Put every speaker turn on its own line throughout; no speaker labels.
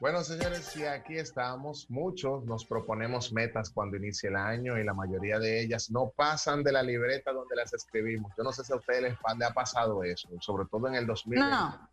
Bueno, señores, si aquí estamos. Muchos nos proponemos metas cuando inicia el año y la mayoría de ellas no pasan de la libreta donde las escribimos. Yo no sé si a ustedes les, ha pasado eso, sobre todo en el 2020.
No.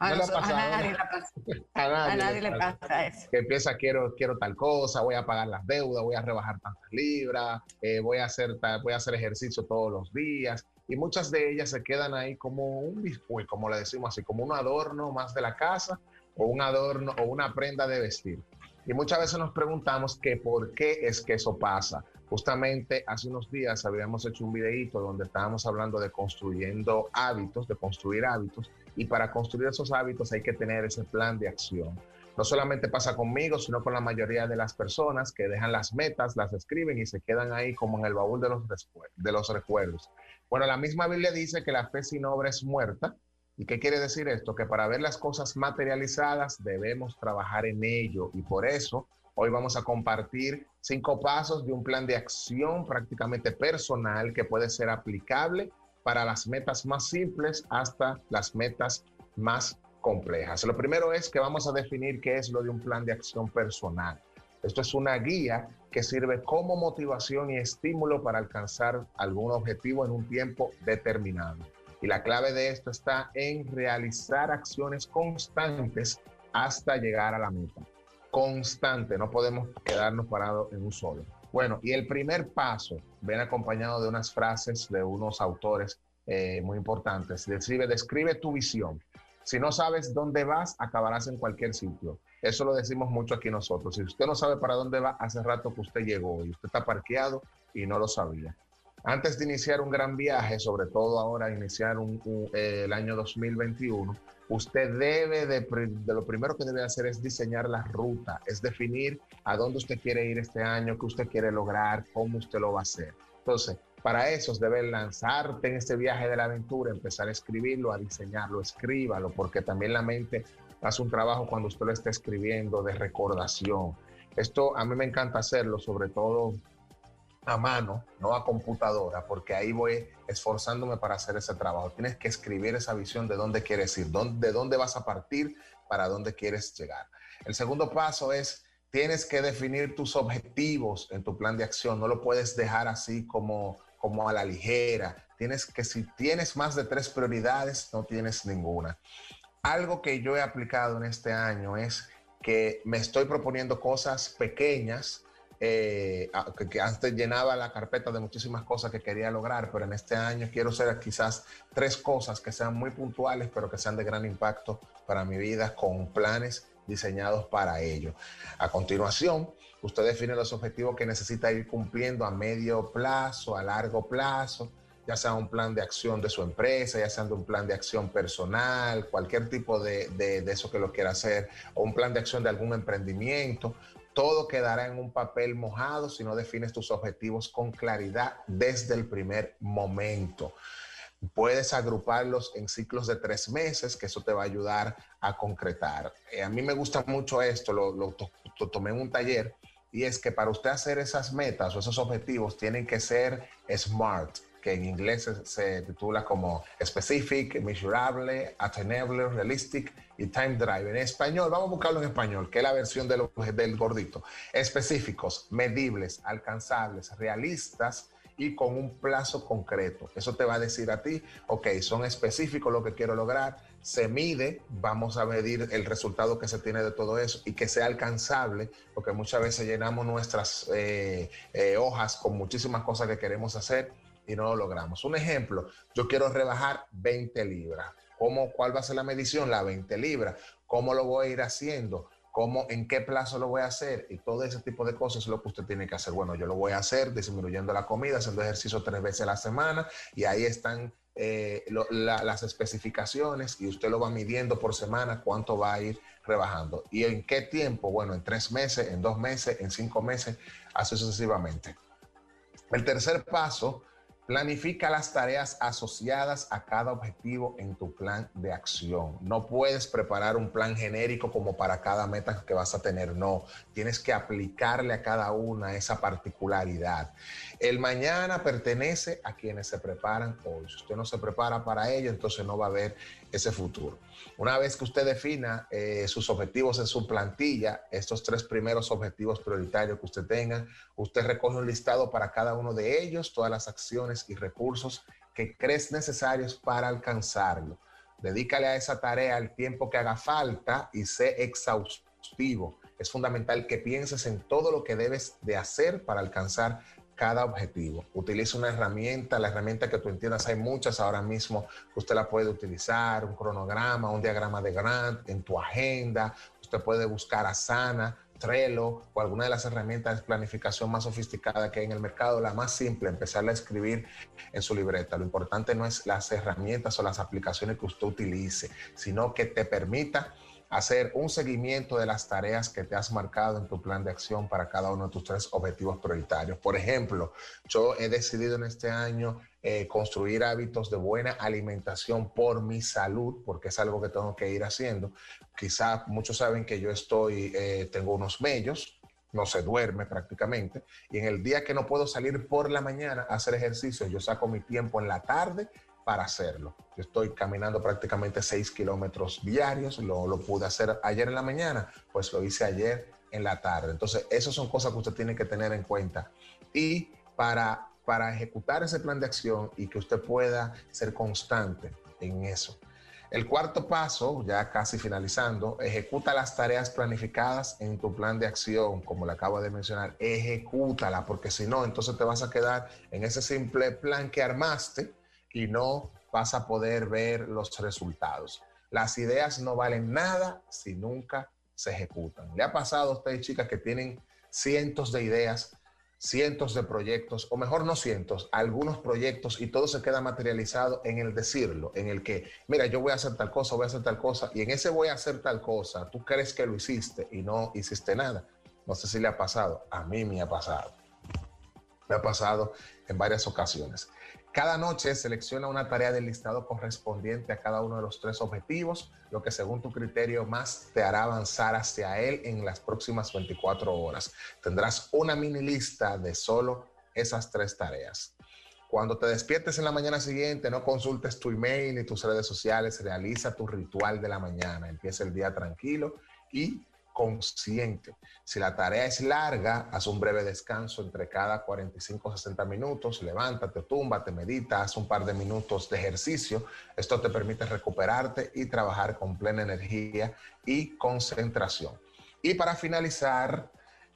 a, nadie le pasa. a nadie, le pasa, eso.
Que empieza, quiero, quiero tal cosa, voy a pagar las deudas, voy a rebajar tantas libras, eh, voy, a hacer, voy a hacer ejercicio todos los días. Y muchas de ellas se quedan ahí como un, como le decimos así, como un adorno más de la casa o un adorno o una prenda de vestir. Y muchas veces nos preguntamos que por qué es que eso pasa. Justamente hace unos días habíamos hecho un videito donde estábamos hablando de construyendo hábitos, de construir hábitos, y para construir esos hábitos hay que tener ese plan de acción. No solamente pasa conmigo, sino con la mayoría de las personas que dejan las metas, las escriben y se quedan ahí como en el baúl de los, de los recuerdos. Bueno, la misma Biblia dice que la fe sin obra es muerta, ¿Y qué quiere decir esto? Que para ver las cosas materializadas debemos trabajar en ello y por eso hoy vamos a compartir cinco pasos de un plan de acción prácticamente personal que puede ser aplicable para las metas más simples hasta las metas más complejas. Lo primero es que vamos a definir qué es lo de un plan de acción personal. Esto es una guía que sirve como motivación y estímulo para alcanzar algún objetivo en un tiempo determinado. Y la clave de esto está en realizar acciones constantes hasta llegar a la meta. Constante, no podemos quedarnos parados en un solo. Bueno, y el primer paso ven acompañado de unas frases de unos autores eh, muy importantes. Describe, describe tu visión. Si no sabes dónde vas, acabarás en cualquier sitio. Eso lo decimos mucho aquí nosotros. Si usted no sabe para dónde va, hace rato que usted llegó y usted está parqueado y no lo sabía antes de iniciar un gran viaje, sobre todo ahora iniciar eh, el año 2021, usted debe de, de, lo primero que debe hacer es diseñar la ruta, es definir a dónde usted quiere ir este año, qué usted quiere lograr, cómo usted lo va a hacer. Entonces, para eso debe lanzarte en este viaje de la aventura, empezar a escribirlo, a diseñarlo, escríbalo, porque también la mente hace un trabajo cuando usted lo está escribiendo de recordación. Esto a mí me encanta hacerlo, sobre todo a mano, no a computadora, porque ahí voy esforzándome para hacer ese trabajo. Tienes que escribir esa visión de dónde quieres ir, de dónde vas a partir, para dónde quieres llegar. El segundo paso es, tienes que definir tus objetivos en tu plan de acción. No lo puedes dejar así como, como a la ligera. Tienes que, si tienes más de tres prioridades, no tienes ninguna. Algo que yo he aplicado en este año es que me estoy proponiendo cosas pequeñas eh, que, antes llenaba la carpeta de muchísimas cosas que quería lograr, pero en este año quiero hacer quizás tres cosas que sean muy puntuales, pero que sean de gran impacto para mi vida con planes diseñados para ello. A continuación, usted define los objetivos que necesita ir cumpliendo a medio plazo, a largo plazo, ya sea un plan de acción de su empresa, ya sea un plan de acción personal, cualquier tipo de, de, de, eso que lo quiera hacer, o un plan de acción de algún emprendimiento todo quedará en un papel mojado si no defines tus objetivos con claridad desde el primer momento. Puedes agruparlos en ciclos de tres meses, que eso te va a ayudar a concretar. Eh, a mí me gusta mucho esto, lo, lo, tomé en un taller, y es que para usted hacer esas metas o esos objetivos tienen que ser SMART, que en inglés se, titula como Specific, Measurable, Attainable, Realistic y Time Drive. En español, vamos a buscarlo en español, que es la versión de del gordito. Específicos, medibles, alcanzables, realistas y con un plazo concreto. Eso te va a decir a ti, ok, son específicos lo que quiero lograr, se mide, vamos a medir el resultado que se tiene de todo eso y que sea alcanzable, porque muchas veces llenamos nuestras eh, eh, hojas con muchísimas cosas que queremos hacer y no lo logramos. Un ejemplo, yo quiero rebajar 20 libras. ¿Cómo, ¿Cuál va a ser la medición? La 20 libras. ¿Cómo lo voy a ir haciendo? ¿Cómo, ¿En qué plazo lo voy a hacer? Y todo ese tipo de cosas es lo que usted tiene que hacer. Bueno, yo lo voy a hacer disminuyendo la comida, haciendo ejercicio tres veces a la semana y ahí están eh, las especificaciones y usted lo va midiendo por semana cuánto va a ir rebajando. ¿Y en qué tiempo? Bueno, en tres meses, en dos meses, en cinco meses, así sucesivamente. El tercer paso Planifica las tareas asociadas a cada objetivo en tu plan de acción. No puedes preparar un plan genérico como para cada meta que vas a tener. No, tienes que aplicarle a cada una esa particularidad. El mañana pertenece a quienes se preparan hoy. Si usted no se prepara para ello, entonces no va a haber ese futuro. Una vez que usted defina eh, sus objetivos en su plantilla, estos tres primeros objetivos prioritarios que usted tenga, usted recoge un listado para cada uno de ellos, todas las acciones y recursos que crees necesarios para alcanzarlo. Dedícale a esa tarea el tiempo que haga falta y sé exhaustivo. Es fundamental que pienses en todo lo que debes de hacer para alcanzar cada objetivo. Utiliza una herramienta, la herramienta que tú entiendas, hay muchas ahora mismo que usted la puede utilizar, un cronograma, un diagrama de Grant en tu agenda, usted puede buscar Asana, Trello o alguna de las herramientas de planificación más sofisticada que hay en el mercado, la más simple, empezarla a escribir en su libreta. Lo importante no es las herramientas o las aplicaciones que usted utilice, sino que te permita hacer un seguimiento de las tareas que te has marcado en tu plan de acción para cada uno de tus tres objetivos prioritarios. Por ejemplo, yo he decidido en este año eh, construir hábitos de buena alimentación por mi salud, porque es algo que tengo que ir haciendo. Quizá muchos saben que yo estoy, eh, tengo unos mellos, no se duerme prácticamente, y en el día que no puedo salir por la mañana a hacer ejercicio, yo saco mi tiempo en la tarde para hacerlo. Yo estoy caminando prácticamente 6 kilómetros diarios, lo, lo pude hacer ayer en la mañana, pues lo hice ayer en la tarde. Entonces, esas son cosas que usted tiene que tener en cuenta. Y para, para ejecutar ese plan de acción y que usted pueda ser constante en eso. El cuarto paso, ya casi finalizando, ejecuta las tareas planificadas en tu plan de acción, como le acabo de mencionar, ejecútala, porque si no, entonces te vas a quedar en ese simple plan que armaste, y no vas a poder ver los resultados. Las ideas no valen nada si nunca se ejecutan. ¿Le ha pasado a ustedes, chicas, que tienen cientos de ideas, cientos de proyectos, o mejor no cientos, algunos proyectos y todo se queda materializado en el decirlo, en el que, mira, yo voy a hacer tal cosa, voy a hacer tal cosa, y en ese voy a hacer tal cosa, tú crees que lo hiciste y no hiciste nada. No sé si le ha pasado, a mí me ha pasado. Me ha pasado en varias ocasiones. Cada noche selecciona una tarea del listado correspondiente a cada uno de los tres objetivos, lo que según tu criterio más te hará avanzar hacia él en las próximas 24 horas. Tendrás una mini lista de solo esas tres tareas. Cuando te despiertes en la mañana siguiente, no consultes tu email ni tus redes sociales, realiza tu ritual de la mañana, empieza el día tranquilo y consciente. Si la tarea es larga, haz un breve descanso entre cada 45 o 60 minutos, levántate, túmbate, medita, haz un par de minutos de ejercicio. Esto te permite recuperarte y trabajar con plena energía y concentración. Y para finalizar,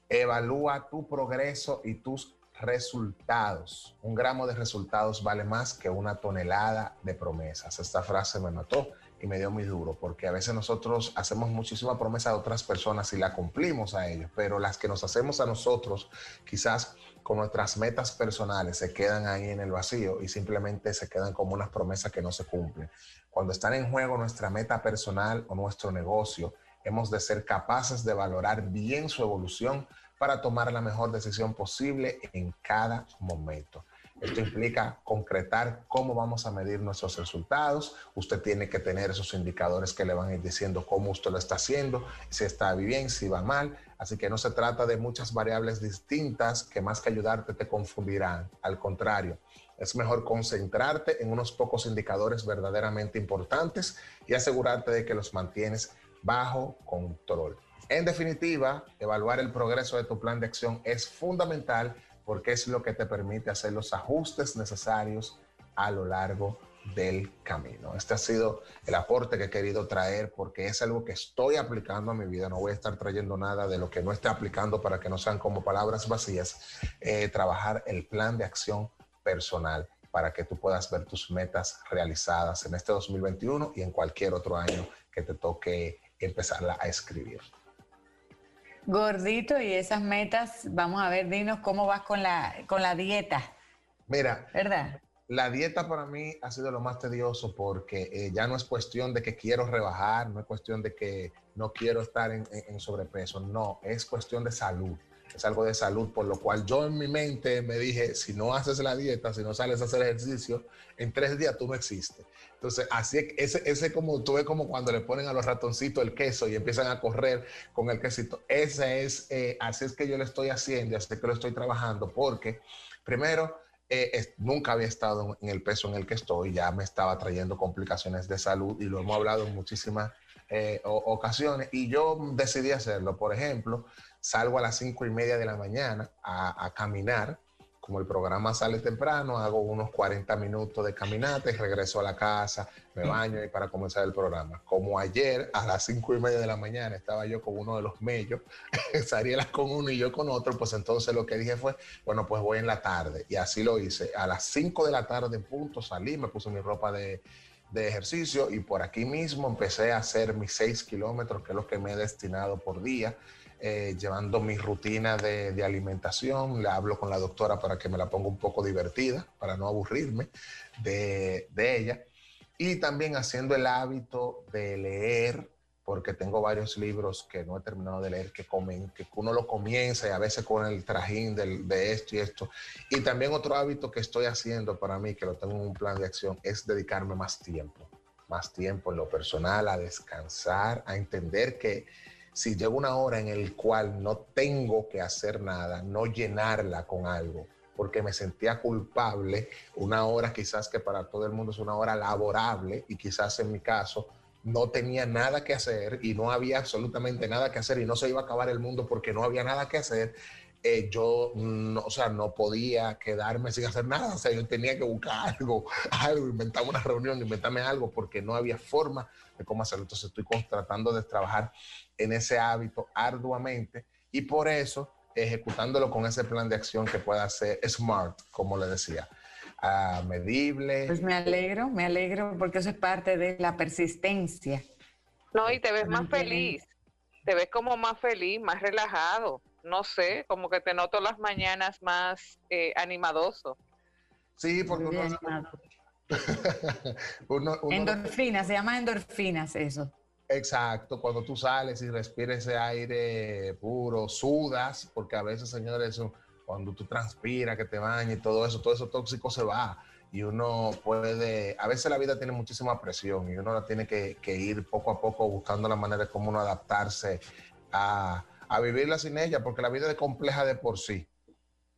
evalúa tu progreso y tus resultados. Un gramo de resultados vale más que una tonelada de promesas. Esta frase me mató y me dio muy duro, porque a veces nosotros hacemos muchísima promesa a otras personas y la cumplimos a ellos, pero las que nos hacemos a nosotros, quizás con nuestras metas personales, se quedan ahí en el vacío y simplemente se quedan como unas promesas que no se cumplen. Cuando están en juego nuestra meta personal o nuestro negocio, hemos de ser capaces de valorar bien su evolución para tomar la mejor decisión posible en cada momento. Esto implica concretar cómo vamos a medir nuestros resultados. Usted tiene que tener esos indicadores que le van a ir diciendo cómo usted lo está haciendo, si está bien, si va mal. Así que no se trata de muchas variables distintas que más que ayudarte te confundirán. Al contrario, es mejor concentrarte en unos pocos indicadores verdaderamente importantes y asegurarte de que los mantienes bajo control. En definitiva, evaluar el progreso de tu plan de acción es fundamental porque es lo que te permite hacer los ajustes necesarios a lo largo del camino. Este ha sido el aporte que he querido traer porque es algo que estoy aplicando a mi vida. No voy a estar trayendo nada de lo que no esté aplicando para que no sean como palabras vacías. Eh, trabajar el plan de acción personal para que tú puedas ver tus metas realizadas en este 2021 y en cualquier otro año que te toque empezarla a escribir.
Gordito, y esas metas, vamos a ver, dinos cómo vas con la, con la dieta.
Mira, ¿verdad? La dieta para mí ha sido lo más tedioso porque eh, ya no es cuestión de que quiero rebajar, no es cuestión de que no quiero estar en sobrepeso, no, es cuestión de salud es algo de salud, por lo cual yo en mi mente me dije, si no haces la dieta, si no sales a hacer ejercicio, en tres días tú no existes. Entonces, así ese, ese como tú ves como cuando le ponen a los ratoncitos el queso y empiezan a correr con el quesito. Ese es, eh, así es que yo lo estoy haciendo, así es que lo estoy trabajando, porque primero eh, nunca había estado en el peso en el que estoy, ya me estaba trayendo complicaciones de salud y lo hemos hablado en muchísimas eh, ocasiones y yo decidí hacerlo. Por ejemplo, salgo a las cinco y media de la mañana a, caminar. Como el programa sale temprano, hago unos 40 minutos de caminata y regreso a la casa, me baño y para comenzar el programa. Como ayer a las cinco y media de la mañana estaba yo con uno de los mellos, Sarielas con uno y yo con otro, pues entonces lo que dije fue, bueno, pues voy en la tarde. Y así lo hice. A las 5 de la tarde en punto salí, me puse mi ropa de, de ejercicio y por aquí mismo empecé a hacer mis 6 kilómetros, que es lo que me he destinado por día. Eh, llevando mi rutina de, alimentación. Le hablo con la doctora para que me la ponga un poco divertida, para no aburrirme de, ella. Y también haciendo el hábito de leer, porque tengo varios libros que no he terminado de leer, que, comen, que uno lo comienza y a veces con el trajín de esto y esto. Y también otro hábito que estoy haciendo para mí, que lo tengo en un plan de acción, es dedicarme más tiempo más tiempo en lo personal, a descansar, a entender que si llego una hora en el cual no tengo que hacer nada, no llenarla con algo, porque me sentía culpable, una hora quizás que para todo el mundo es una hora laborable y quizás en mi caso no tenía nada que hacer y no había absolutamente nada que hacer y no se iba a acabar el mundo porque no había nada que hacer, eh, yo no, o sea, no podía quedarme sin hacer nada, o sea, yo tenía que buscar algo, algo, inventar una reunión, inventarme algo, porque no había forma de cómo hacerlo. Entonces estoy tratando de trabajar en ese hábito arduamente y por eso ejecutándolo con ese plan de acción que pueda ser smart, como le decía. Uh, medible.
Pues me alegro, me alegro porque eso es parte de la persistencia.
No, y te ves más feliz, te ves como más feliz, más relajado no sé, como que te noto las mañanas más eh, animadoso.
Sí, porque
uno, endorfinas, se llama endorfinas eso.
Exacto, cuando tú sales y respiras ese aire puro, sudas, porque a veces, señores, cuando tú transpiras, que te bañas y todo eso, todo eso tóxico se va. Y uno puede, a veces la vida tiene muchísima presión y uno tiene que, que ir poco a poco buscando la manera de cómo uno adaptarse a, a vivirla sin ella, porque la vida es compleja de por sí.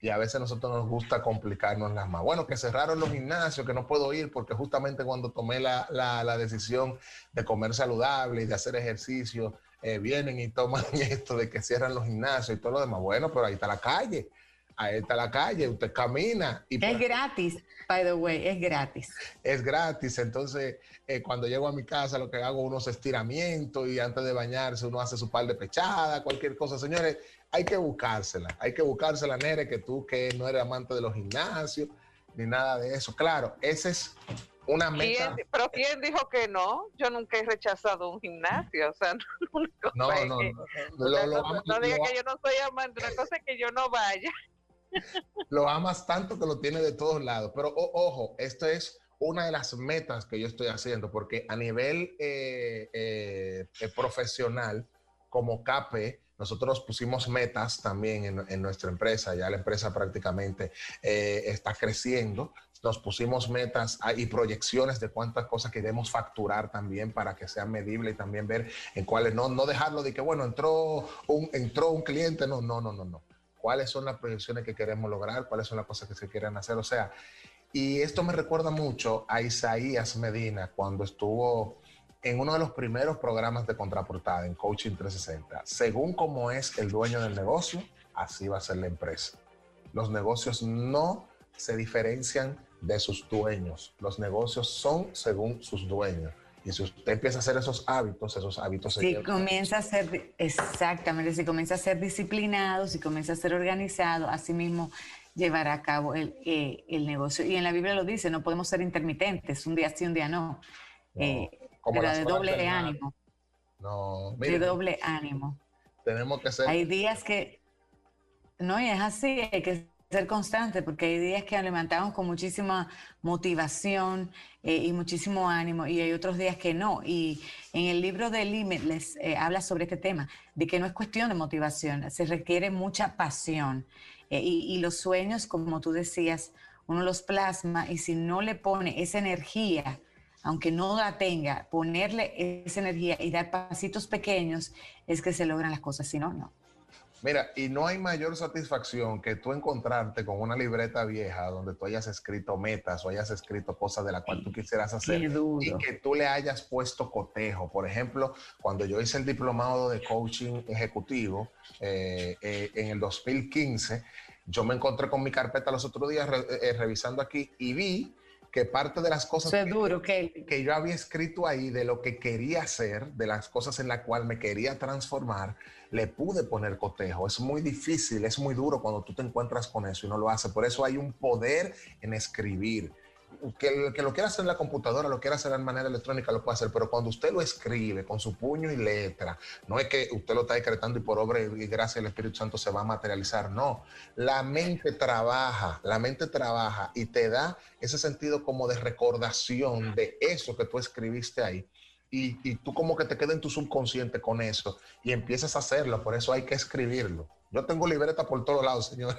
Y a veces nosotros nos gusta complicarnos las más. Bueno, que cerraron los gimnasios, que no puedo ir porque justamente cuando tomé la, la, decisión de comer saludable y de hacer ejercicio, eh, vienen y toman esto de que cierran los gimnasios y todo lo demás. Bueno, pero ahí está la calle ahí está la calle, usted camina.
Y es gratis, by the way, es gratis.
Es gratis, entonces eh, cuando llego a mi casa lo que hago unos estiramientos y antes de bañarse uno hace su par de pechada, cualquier cosa. Señores, hay que buscársela, hay que buscársela, Nere, que tú que no eres amante de los gimnasios ni nada de eso. Claro, ese es una meta.
¿Pero quién dijo que no? Yo nunca he rechazado un gimnasio, o sea, no, no, no, no, no, diga que yo no soy amante, una cosa es que yo no vaya
lo amas tanto que lo tiene de todos lados. Pero ojo, esto es una de las metas que yo estoy haciendo, porque a nivel eh, eh, eh, profesional, como CAPE, nosotros pusimos metas también en, nuestra empresa, ya la empresa prácticamente está creciendo. Nos pusimos metas ah, y proyecciones de cuántas cosas queremos facturar también para que sea medible y también ver en cuáles, no, no dejarlo de que, bueno, entró un, entró un cliente, no, no, no, no, no cuáles son las proyecciones que queremos lograr, cuáles son las cosas que se quieren hacer. O sea, y esto me recuerda mucho a Isaías Medina cuando estuvo en uno de los primeros programas de contraportada en Coaching 360. Según cómo es el dueño del negocio, así va a ser la empresa. Los negocios no se diferencian de sus dueños. Los negocios son según sus dueños. Y si usted empieza a hacer esos hábitos, esos hábitos se
Si comienza a ser, exactamente, si comienza a ser disciplinado, si comienza a ser organizado, así mismo llevará a cabo el, eh, el, negocio. Y en la Biblia lo dice, no podemos ser intermitentes, un día sí, un día no. eh, pero de doble ánimo.
No,
de doble ánimo.
Tenemos que ser...
Hay días que... No, y es así, hay que ser constante, porque hay días que levantamos con muchísima motivación eh, y muchísimo ánimo, y hay otros días que no. Y en el libro de Limitless eh, habla sobre este tema, de que no es cuestión de motivación, se requiere mucha pasión. Eh, y, los sueños, como tú decías, uno los plasma y si no le pone esa energía, aunque no la tenga, ponerle esa energía y dar pasitos pequeños, es que se logran las cosas, si no, no.
Mira, y no hay mayor satisfacción que tú encontrarte con una libreta vieja donde tú hayas escrito metas o hayas escrito cosas de las cuales tú quisieras hacer y que tú le hayas puesto cotejo. Por ejemplo, cuando yo hice el diplomado de coaching ejecutivo eh, eh, en el 2015, yo me encontré con mi carpeta los otros días eh, revisando aquí y vi que parte de las cosas
que,
que, yo había escrito ahí, de lo que quería hacer, de las cosas en las cuales me quería transformar, le pude poner cotejo. Es muy difícil, es muy duro cuando tú te encuentras con eso y no lo hace. Por eso hay un poder en escribir que que lo quiera hacer en la computadora, lo quiera hacer de manera electrónica, lo puede hacer, pero cuando usted lo escribe con su puño y letra, no es que usted lo está decretando y por obra y gracia del Espíritu Santo se va a materializar, no. La mente trabaja, la mente trabaja y te da ese sentido como de recordación de eso que tú escribiste ahí. Y, y tú como que te quedas en tu subconsciente con eso y empiezas a hacerlo, por eso hay que escribirlo. Yo tengo libreta por todos lados, señor.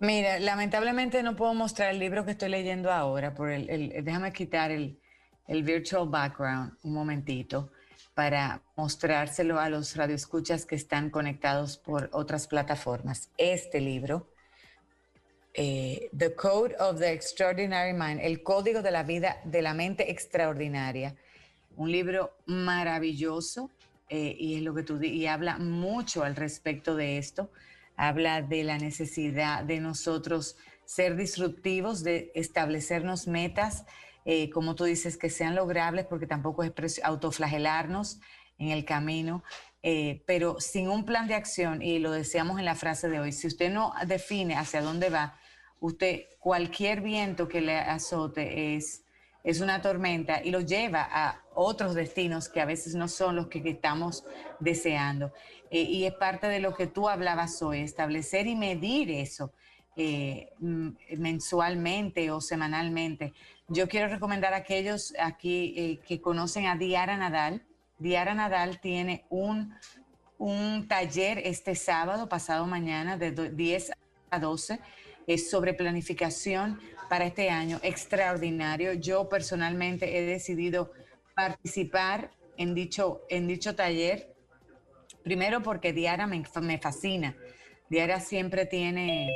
Mira, lamentablemente no puedo mostrar el libro que estoy leyendo ahora. Por el, déjame quitar el, virtual background un momentito para mostrárselo a los radioescuchas que están conectados por otras plataformas. Este libro, eh, The Code of the Extraordinary Mind, el código de la vida de la mente extraordinaria, un libro maravilloso eh, y es lo que tú y habla mucho al respecto de esto habla de la necesidad de nosotros ser disruptivos, de establecernos metas, eh, como tú dices, que sean logrables, porque tampoco es autoflagelarnos en el camino, eh, pero sin un plan de acción, y lo decíamos en la frase de hoy, si usted no define hacia dónde va, usted, cualquier viento que le azote es, es una tormenta y lo lleva a otros destinos que a veces no son los que estamos deseando. Eh, y es parte de lo que tú hablabas hoy, establecer y medir eso eh, mensualmente o semanalmente. Yo quiero recomendar a aquellos aquí eh, que conocen a Diara Nadal. Diara Nadal tiene un, un taller este sábado, pasado mañana, de 10 a 12, es sobre planificación para este año extraordinario. Yo personalmente he decidido participar en dicho, en dicho taller Primero porque Diara me, fascina. Diara siempre tiene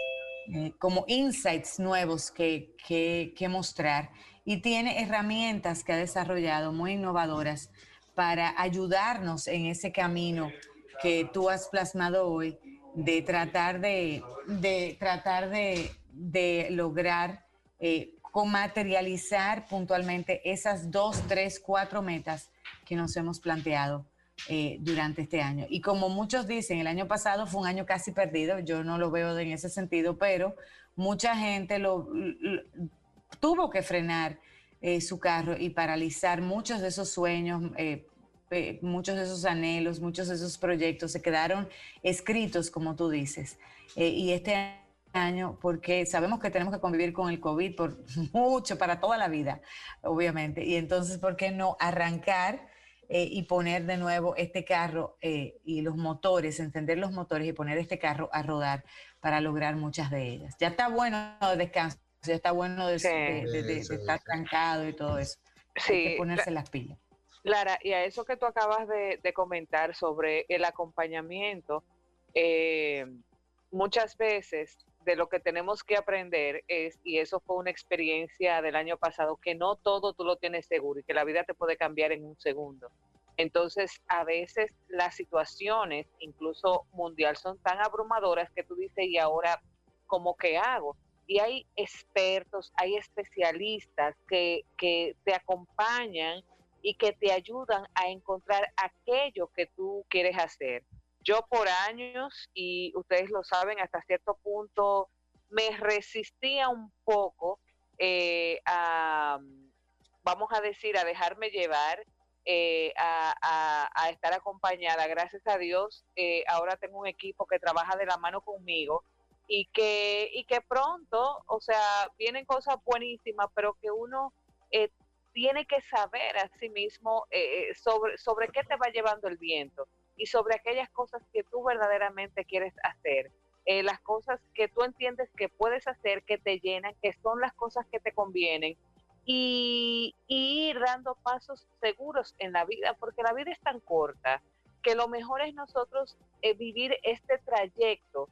eh, como insights nuevos que, que, mostrar y tiene herramientas que ha desarrollado muy innovadoras para ayudarnos en ese camino que tú has plasmado hoy de tratar de, de tratar de, de lograr eh, materializar puntualmente esas dos, tres, cuatro metas que nos hemos planteado eh, durante este año. Y como muchos dicen, el año pasado fue un año casi perdido, yo no lo veo en ese sentido, pero mucha gente lo, tuvo que frenar eh, su carro y paralizar muchos de esos sueños. Eh, muchos de esos anhelos, muchos de esos proyectos se quedaron escritos, como tú dices. y este año, porque sabemos que tenemos que convivir con el COVID por mucho, para toda la vida, obviamente. Y entonces, ¿por qué no arrancar eh, y poner de nuevo este carro eh, y los motores, encender los motores y poner este carro a rodar para lograr muchas de ellas. Ya está bueno de descanso, ya está bueno de, estar trancado y todo eso. Sí, Hay que ponerse las pilas.
Clara, y a eso que tú acabas de, comentar sobre el acompañamiento, eh, muchas veces de lo que tenemos que aprender es, y eso fue una experiencia del año pasado, que no todo tú lo tienes seguro y que la vida te puede cambiar en un segundo. Entonces, a veces las situaciones, incluso mundial, son tan abrumadoras que tú dices, ¿y ahora cómo que hago? Y hay expertos, hay especialistas que, que te acompañan y que te ayudan a encontrar aquello que tú quieres hacer. Yo por años, y ustedes lo saben, hasta cierto punto me resistía un poco eh, a, vamos a decir, a dejarme llevar, eh, a, estar acompañada. Gracias a Dios, eh, ahora tengo un equipo que trabaja de la mano conmigo y que, y que pronto, o sea, vienen cosas buenísimas, pero que uno tiene que saber a sí mismo sobre, sobre qué te va llevando el viento y sobre aquellas cosas que tú verdaderamente quieres hacer. Eh, las cosas que tú entiendes que puedes hacer, que te llenan, que son las cosas que te convienen y, ir dando pasos seguros en la vida, porque la vida es tan corta que lo mejor es nosotros eh, vivir este trayecto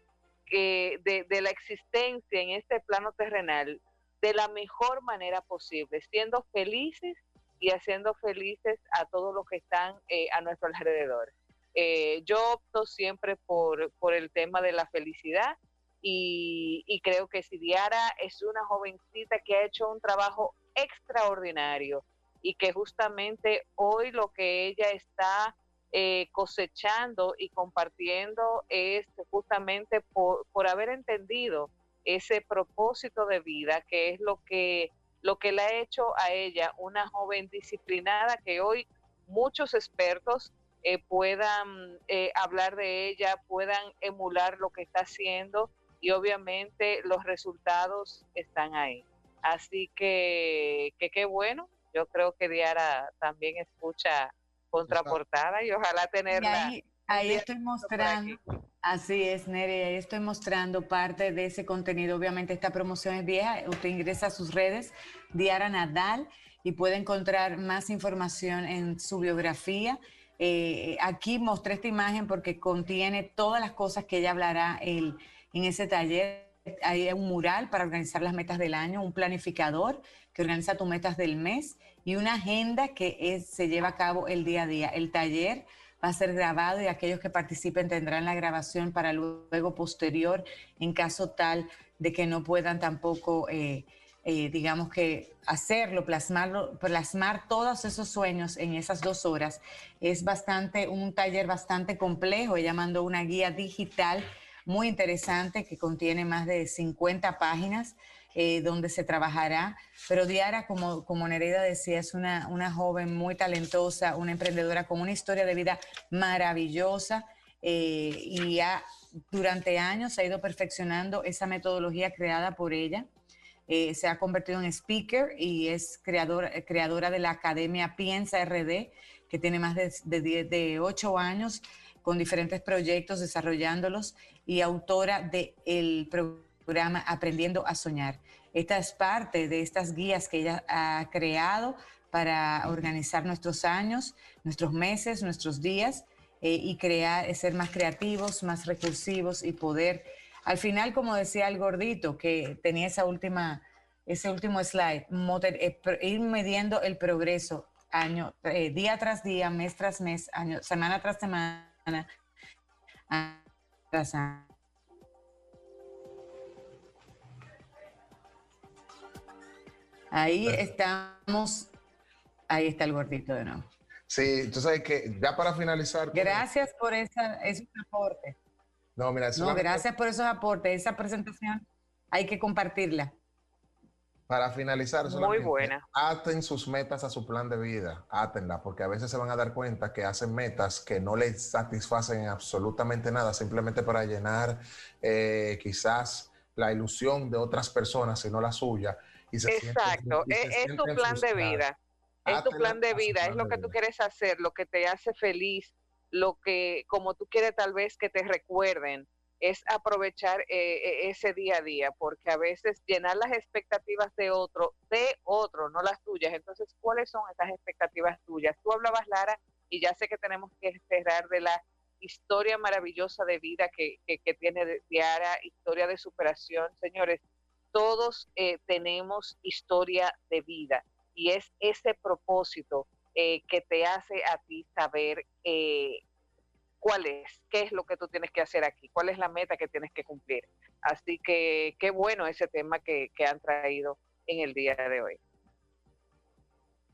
de, de la existencia en este plano terrenal de la mejor manera posible, siendo felices y haciendo felices a todos los que están eh, a nuestro alrededor. Eh, yo opto siempre por, por, el tema de la felicidad y, y, creo que si Diara es una jovencita que ha hecho un trabajo extraordinario y que justamente hoy lo que ella está eh, cosechando y compartiendo es justamente por, por haber entendido ese propósito de vida que es lo que lo que le ha hecho a ella una joven disciplinada que hoy muchos expertos eh, puedan eh, hablar de ella, puedan emular lo que está haciendo y obviamente los resultados están ahí. Así que qué bueno, yo creo que Diara también escucha contraportada y ojalá tenerla.
Ahí, estoy mostrando, así es, Nere, ahí estoy mostrando parte de ese contenido. Obviamente esta promoción es vieja, usted ingresa a sus redes, Diara Nadal, y puede encontrar más información en su biografía. Eh, aquí mostré esta imagen porque contiene todas las cosas que ella hablará el, en ese taller. Hay un mural para organizar las metas del año, un planificador que organiza tus metas del mes y una agenda que se lleva a cabo el día a día. El taller va a ser grabado y aquellos que participen tendrán la grabación para luego posterior, en caso tal de que no puedan tampoco, eh, eh, digamos que hacerlo, plasmarlo, plasmar todos esos sueños en esas dos horas. Es bastante, un taller bastante complejo. Ella mandó una guía digital muy interesante que contiene más de 50 páginas eh, donde se trabajará. Pero Diara, como, como Nereida decía, es una, una joven muy talentosa, una emprendedora con una historia de vida maravillosa eh, y ha, durante años ha ido perfeccionando esa metodología creada por ella. Eh, se ha convertido en speaker y es creadora, creadora de la Academia Piensa RD, que tiene más de, de, de 8 años con diferentes proyectos desarrollándolos y autora del el programa Aprendiendo a Soñar. Esta es parte de estas guías que ella ha creado para organizar nuestros años, nuestros meses, nuestros días eh, y crear, eh, ser más creativos, más recursivos y poder, al final, como decía el gordito, que tenía esa última, ese último slide, eh, ir midiendo el progreso año, día tras día, mes tras mes, año, semana tras semana, tras año. Ahí estamos, ahí está el gordito de nuevo.
Sí, tú sabes que ya para finalizar.
Gracias por esa, esos aportes. No, mira, no, gracias por esos aportes. Esa presentación hay que compartirla.
Para finalizar,
muy buena.
Aten sus metas a su plan de vida, átenla, porque a veces se van a dar cuenta que hacen metas que no les satisfacen absolutamente nada, simplemente para llenar eh, quizás la ilusión de otras personas, sino la suya.
Exacto, es, tu plan de vida. Es tu plan de vida, es lo que tú quieres hacer, lo que te hace feliz, lo que, como tú quieres tal vez que te recuerden, es aprovechar eh, eh, ese día a día, porque a veces llenar las expectativas de otro, de otro, no las tuyas. Entonces, ¿cuáles son esas expectativas tuyas? Tú hablabas, Lara, y ya sé que tenemos que cerrar de la historia maravillosa de vida que, que, que tiene Diara, historia de superación. Señores, todos eh, tenemos historia de vida y es ese propósito eh, que te hace a ti saber eh, cuál es, qué es lo que tú tienes que hacer aquí, cuál es la meta que tienes que cumplir. Así que qué bueno ese tema que, que han traído en el día de hoy.